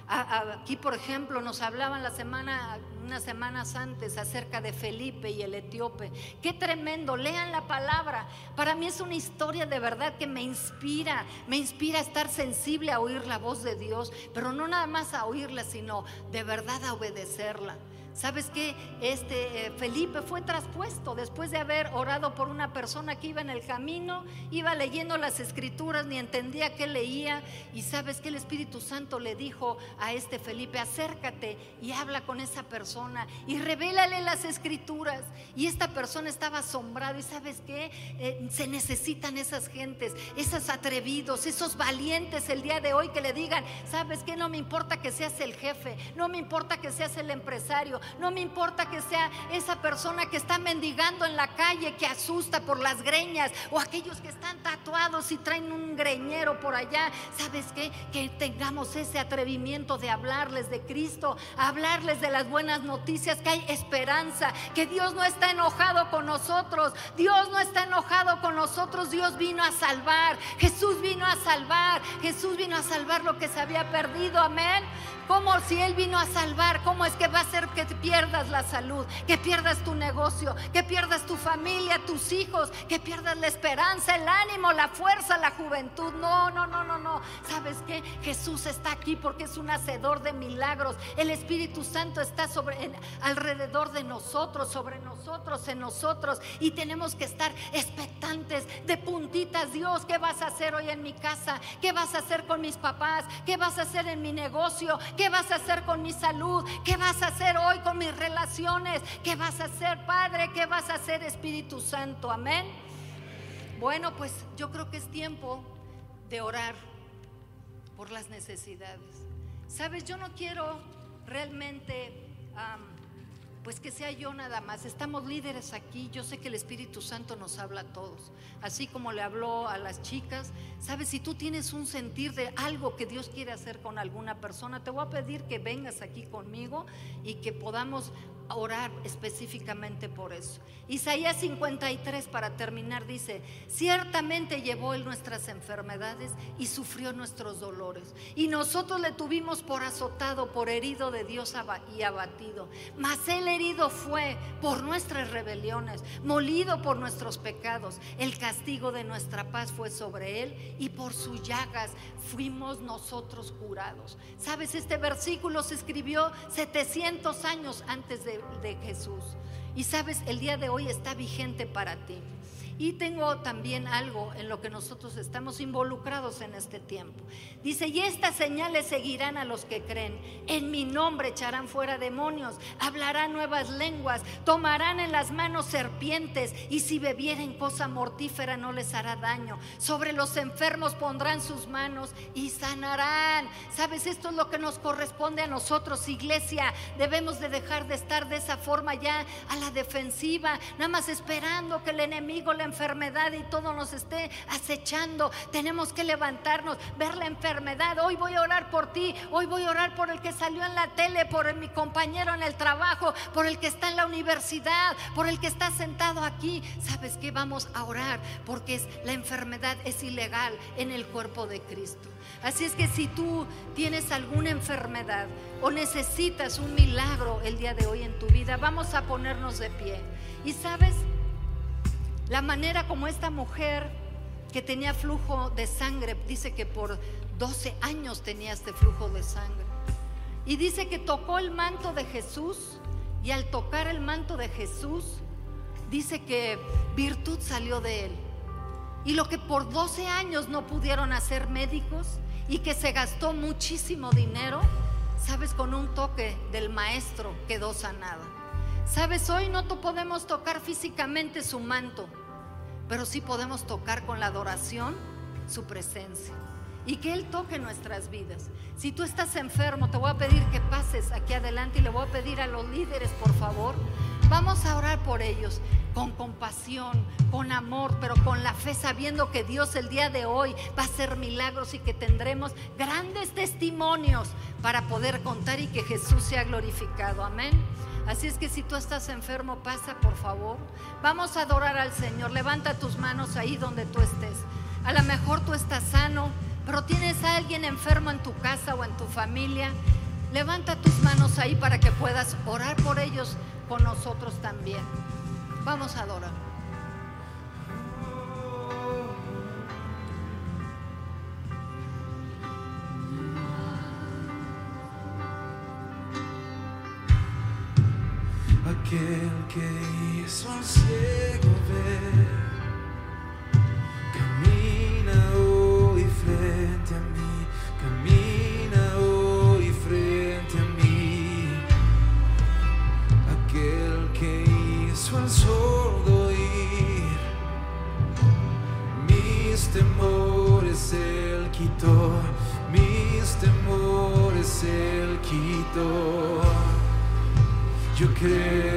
Aquí, por ejemplo, nos hablaban la semana, unas semanas antes acerca de Felipe y el etíope. Qué tremendo, lean la palabra. Para mí es una historia de verdad que me inspira, me inspira a estar sensible a oír la voz de Dios, pero no nada más a oírla, sino de verdad a obedecerla. ¿Sabes qué? Este eh, Felipe fue traspuesto después de haber orado por una persona que iba en el camino, iba leyendo las escrituras, ni entendía qué leía. Y sabes que el Espíritu Santo le dijo a este Felipe, acércate y habla con esa persona y revélale las escrituras. Y esta persona estaba asombrado. Y sabes qué? Eh, se necesitan esas gentes, esos atrevidos, esos valientes el día de hoy que le digan, ¿sabes qué? No me importa que seas el jefe, no me importa que seas el empresario no me importa que sea esa persona que está mendigando en la calle, que asusta por las greñas, o aquellos que están tatuados y traen un greñero por allá. ¿Sabes qué? Que tengamos ese atrevimiento de hablarles de Cristo, hablarles de las buenas noticias, que hay esperanza, que Dios no está enojado con nosotros, Dios no está enojado con nosotros, Dios vino a salvar, Jesús vino a salvar, Jesús vino a salvar lo que se había perdido, amén. Como si Él vino a salvar, ¿cómo es que va a ser que pierdas la salud, que pierdas tu negocio, que pierdas tu familia, tus hijos, que pierdas la esperanza, el ánimo, la fuerza, la juventud? No, no, no, no, no. ¿Sabes qué? Jesús está aquí porque es un hacedor de milagros. El Espíritu Santo está sobre, alrededor de nosotros, sobre nosotros, en nosotros. Y tenemos que estar expectantes de puntitas. Dios, ¿qué vas a hacer hoy en mi casa? ¿Qué vas a hacer con mis papás? ¿Qué vas a hacer en mi negocio? ¿Qué vas a hacer con mi salud? ¿Qué vas a hacer hoy con mis relaciones? ¿Qué vas a hacer, Padre? ¿Qué vas a hacer, Espíritu Santo? Amén. Bueno, pues yo creo que es tiempo de orar por las necesidades. Sabes, yo no quiero realmente pues que sea yo nada más. Estamos líderes aquí. Yo sé que el Espíritu Santo nos habla a todos. Así como le habló a las chicas. Sabes, si tú tienes un sentir de algo que Dios quiere hacer con alguna persona, te voy a pedir que vengas aquí conmigo y que podamos orar específicamente por eso. Isaías 53 para terminar dice, ciertamente llevó él nuestras enfermedades y sufrió nuestros dolores. Y nosotros le tuvimos por azotado, por herido de Dios y abatido. Mas él herido fue por nuestras rebeliones, molido por nuestros pecados. El castigo de nuestra paz fue sobre él y por sus llagas fuimos nosotros curados. Sabes, este versículo se escribió 700 años antes de, de Jesús. Y sabes, el día de hoy está vigente para ti. Y tengo también algo en lo que nosotros estamos involucrados en este tiempo. Dice, y estas señales seguirán a los que creen. En mi nombre echarán fuera demonios, hablarán nuevas lenguas, tomarán en las manos serpientes y si bebieren cosa mortífera no les hará daño. Sobre los enfermos pondrán sus manos y sanarán. ¿Sabes? Esto es lo que nos corresponde a nosotros, iglesia. Debemos de dejar de estar de esa forma ya a la defensiva, nada más esperando que el enemigo le enfermedad y todo nos esté acechando. Tenemos que levantarnos, ver la enfermedad. Hoy voy a orar por ti, hoy voy a orar por el que salió en la tele, por mi compañero en el trabajo, por el que está en la universidad, por el que está sentado aquí. ¿Sabes qué? Vamos a orar porque es, la enfermedad es ilegal en el cuerpo de Cristo. Así es que si tú tienes alguna enfermedad o necesitas un milagro el día de hoy en tu vida, vamos a ponernos de pie. Y sabes, la manera como esta mujer que tenía flujo de sangre, dice que por 12 años tenía este flujo de sangre. Y dice que tocó el manto de Jesús y al tocar el manto de Jesús, dice que virtud salió de él. Y lo que por 12 años no pudieron hacer médicos y que se gastó muchísimo dinero, sabes, con un toque del maestro quedó sanado. Sabes, hoy no podemos tocar físicamente su manto, pero sí podemos tocar con la adoración su presencia y que Él toque nuestras vidas. Si tú estás enfermo, te voy a pedir que pases aquí adelante y le voy a pedir a los líderes, por favor, vamos a orar por ellos con compasión, con amor, pero con la fe, sabiendo que Dios el día de hoy va a hacer milagros y que tendremos grandes testimonios para poder contar y que Jesús sea glorificado. Amén. Así es que si tú estás enfermo, pasa por favor. Vamos a adorar al Señor. Levanta tus manos ahí donde tú estés. A lo mejor tú estás sano, pero tienes a alguien enfermo en tu casa o en tu familia. Levanta tus manos ahí para que puedas orar por ellos con nosotros también. Vamos a adorar. Aquel que hizo al ciego ver. Camina hoy frente a mí, camina hoy frente a mí. Aquel que hizo al sordo ir, mis temores él quitó, mis temores él quitó. Yo creo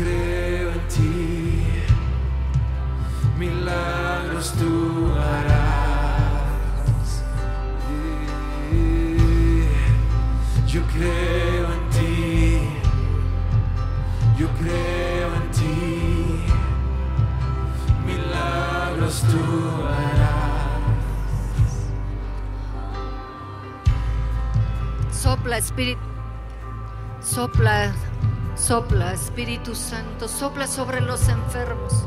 creo en ti, milagros tú harás. Yo creo en ti, yo creo en ti, milagros tú harás. Sopla, Espíritu. Sopla, sopla, Espíritu Santo, sopla sobre los enfermos.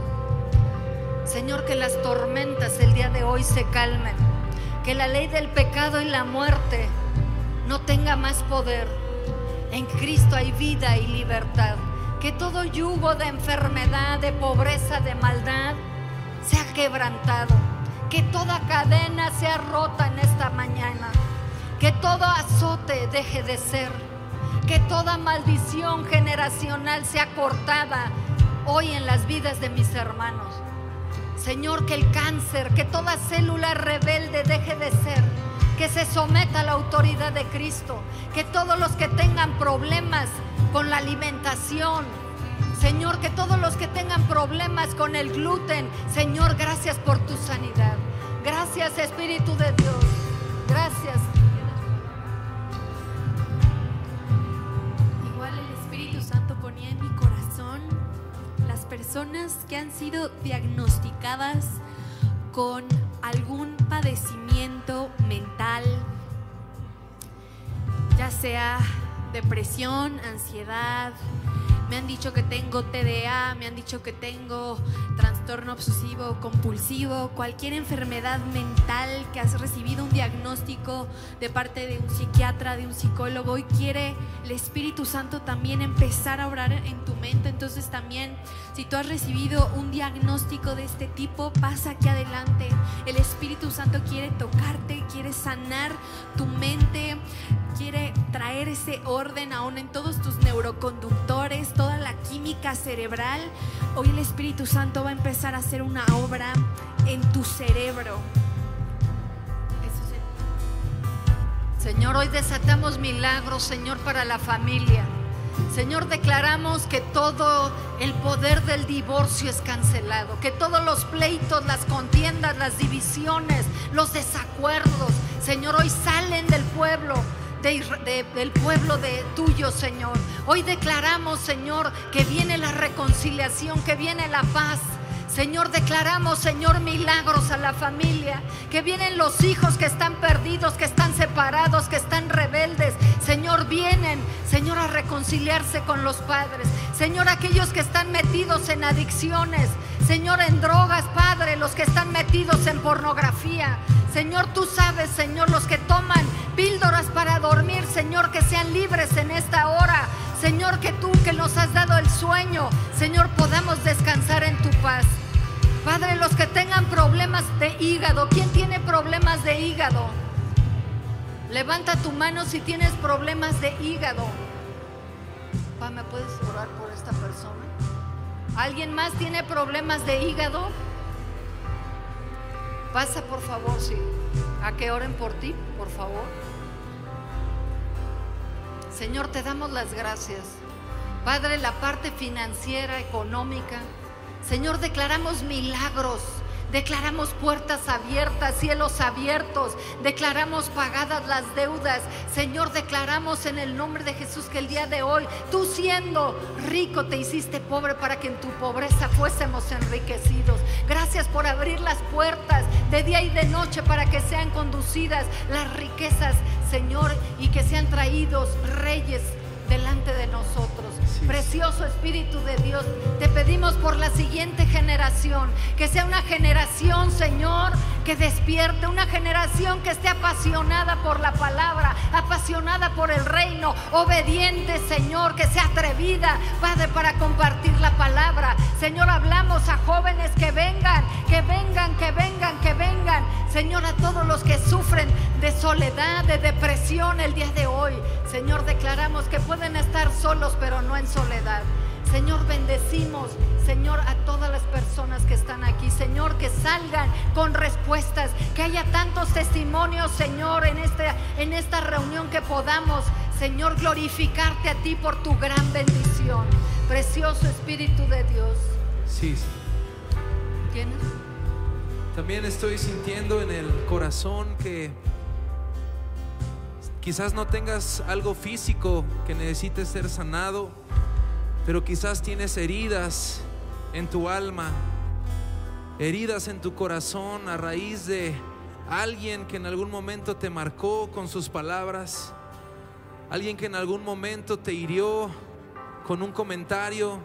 Señor, que las tormentas el día de hoy se calmen, que la ley del pecado y la muerte no tenga más poder. En Cristo hay vida y libertad. Que todo yugo de enfermedad, de pobreza, de maldad sea quebrantado. Que toda cadena sea rota en esta mañana. Que todo azote deje de ser que toda maldición generacional sea cortada hoy en las vidas de mis hermanos. Señor, que el cáncer, que toda célula rebelde deje de ser, que se someta a la autoridad de Cristo, que todos los que tengan problemas con la alimentación, Señor, que todos los que tengan problemas con el gluten, Señor, gracias por tu sanidad. Gracias Espíritu de Dios. Gracias. Personas que han sido diagnosticadas con algún padecimiento mental, ya sea depresión, ansiedad, me han dicho que tengo TDA, me han dicho que tengo trastorno obsesivo compulsivo, cualquier enfermedad mental que has recibido un diagnóstico de parte de un psiquiatra, de un psicólogo y quiere el Espíritu Santo también empezar a obrar en tu mente. Entonces también, si tú has recibido un diagnóstico de este tipo, pasa aquí adelante. El Espíritu Santo quiere tocarte, quiere sanar tu mente, quiere traer ese orden aún en todos tus neuroconductores, toda la química cerebral, hoy el Espíritu Santo va a empezar a hacer una obra en tu cerebro. Señor, hoy desatamos milagros, Señor, para la familia. Señor, declaramos que todo el poder del divorcio es cancelado, que todos los pleitos, las contiendas, las divisiones, los desacuerdos, Señor, hoy salen del pueblo del pueblo de tuyo, Señor. Hoy declaramos, Señor, que viene la reconciliación, que viene la paz. Señor, declaramos, Señor, milagros a la familia. Que vienen los hijos que están perdidos, que están separados, que están rebeldes. Señor, vienen, Señor, a reconciliarse con los padres. Señor, aquellos que están metidos en adicciones. Señor, en drogas, Padre, los que están metidos en pornografía. Señor, tú sabes, Señor, los que toman píldoras para dormir, Señor, que sean libres en esta hora. Señor, que tú que nos has dado el sueño, Señor, podamos descansar en tu paz. Padre, los que tengan problemas de hígado, ¿quién tiene problemas de hígado? Levanta tu mano si tienes problemas de hígado. Pa, ¿me puedes orar por esta persona? ¿Alguien más tiene problemas de hígado? Pasa por favor, sí. A que oren por ti, por favor. Señor, te damos las gracias. Padre, la parte financiera, económica. Señor, declaramos milagros Declaramos puertas abiertas, cielos abiertos. Declaramos pagadas las deudas. Señor, declaramos en el nombre de Jesús que el día de hoy, tú siendo rico, te hiciste pobre para que en tu pobreza fuésemos enriquecidos. Gracias por abrir las puertas de día y de noche para que sean conducidas las riquezas, Señor, y que sean traídos reyes delante de nosotros. Precioso Espíritu de Dios, te pedimos por la siguiente generación, que sea una generación, Señor, que despierte, una generación que esté apasionada por la palabra, apasionada por el reino, obediente, Señor, que sea atrevida, Padre, para compartir la palabra. Señor, hablamos a jóvenes que vengan, que vengan, que vengan, que vengan. Señor, a todos los que sufren de soledad, de depresión el día de hoy. Señor, declaramos que pueden estar solos, pero no en soledad. Señor, bendecimos, Señor, a todas las personas que están aquí. Señor, que salgan con respuestas, que haya tantos testimonios, Señor, en, este, en esta reunión que podamos, Señor, glorificarte a ti por tu gran bendición. Precioso Espíritu de Dios. Sí. ¿Tienes? También estoy sintiendo en el corazón que Quizás no tengas algo físico que necesites ser sanado, pero quizás tienes heridas en tu alma, heridas en tu corazón a raíz de alguien que en algún momento te marcó con sus palabras, alguien que en algún momento te hirió con un comentario.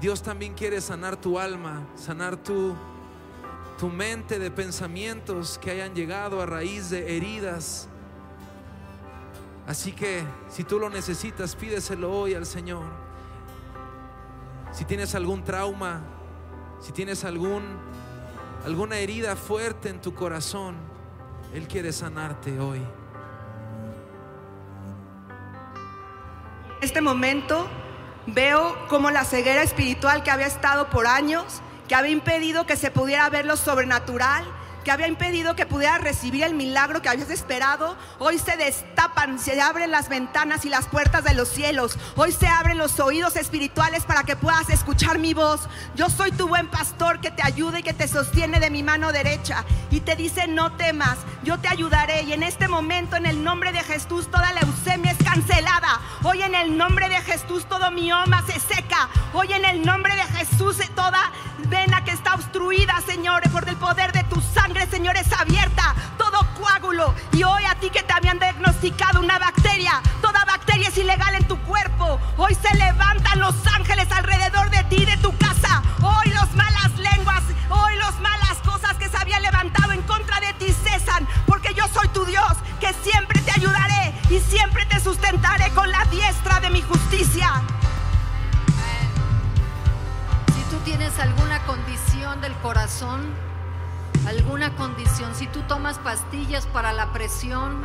Dios también quiere sanar tu alma, sanar tu tu mente de pensamientos que hayan llegado a raíz de heridas. Así que si tú lo necesitas, pídeselo hoy al Señor. Si tienes algún trauma, si tienes algún alguna herida fuerte en tu corazón, él quiere sanarte hoy. En este momento veo como la ceguera espiritual que había estado por años que había impedido que se pudiera ver lo sobrenatural, que había impedido que pudieras recibir el milagro que habías esperado, hoy se destapan, se abren las ventanas y las puertas de los cielos. Hoy se abren los oídos espirituales para que puedas escuchar mi voz. Yo soy tu buen pastor que te ayuda y que te sostiene de mi mano derecha. Y te dice, no temas, yo te ayudaré. Y en este momento, en el nombre de Jesús, toda leucemia es cancelada. Hoy en el nombre de Jesús, todo mioma se seca. Hoy en el nombre de Jesús, toda vena que está obstruida, Señor, por el poder de tu sangre, Señor, es abierta. Todo coágulo. Y hoy a ti que te habían diagnosticado una bacteria, toda bacteria es ilegal en tu cuerpo. Hoy se levantan los ángeles alrededor de ti, de tu casa. Hoy los malas lenguas, hoy los malas cosas que se habían levantado en contra de ti cesan. Porque yo soy tu Dios, que siempre te ayudaré y siempre te sustentaré con la diestra de mi justicia. Tienes alguna condición del corazón, alguna condición, si tú tomas pastillas para la presión,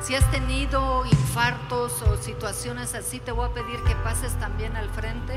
si has tenido infartos o situaciones así, te voy a pedir que pases también al frente.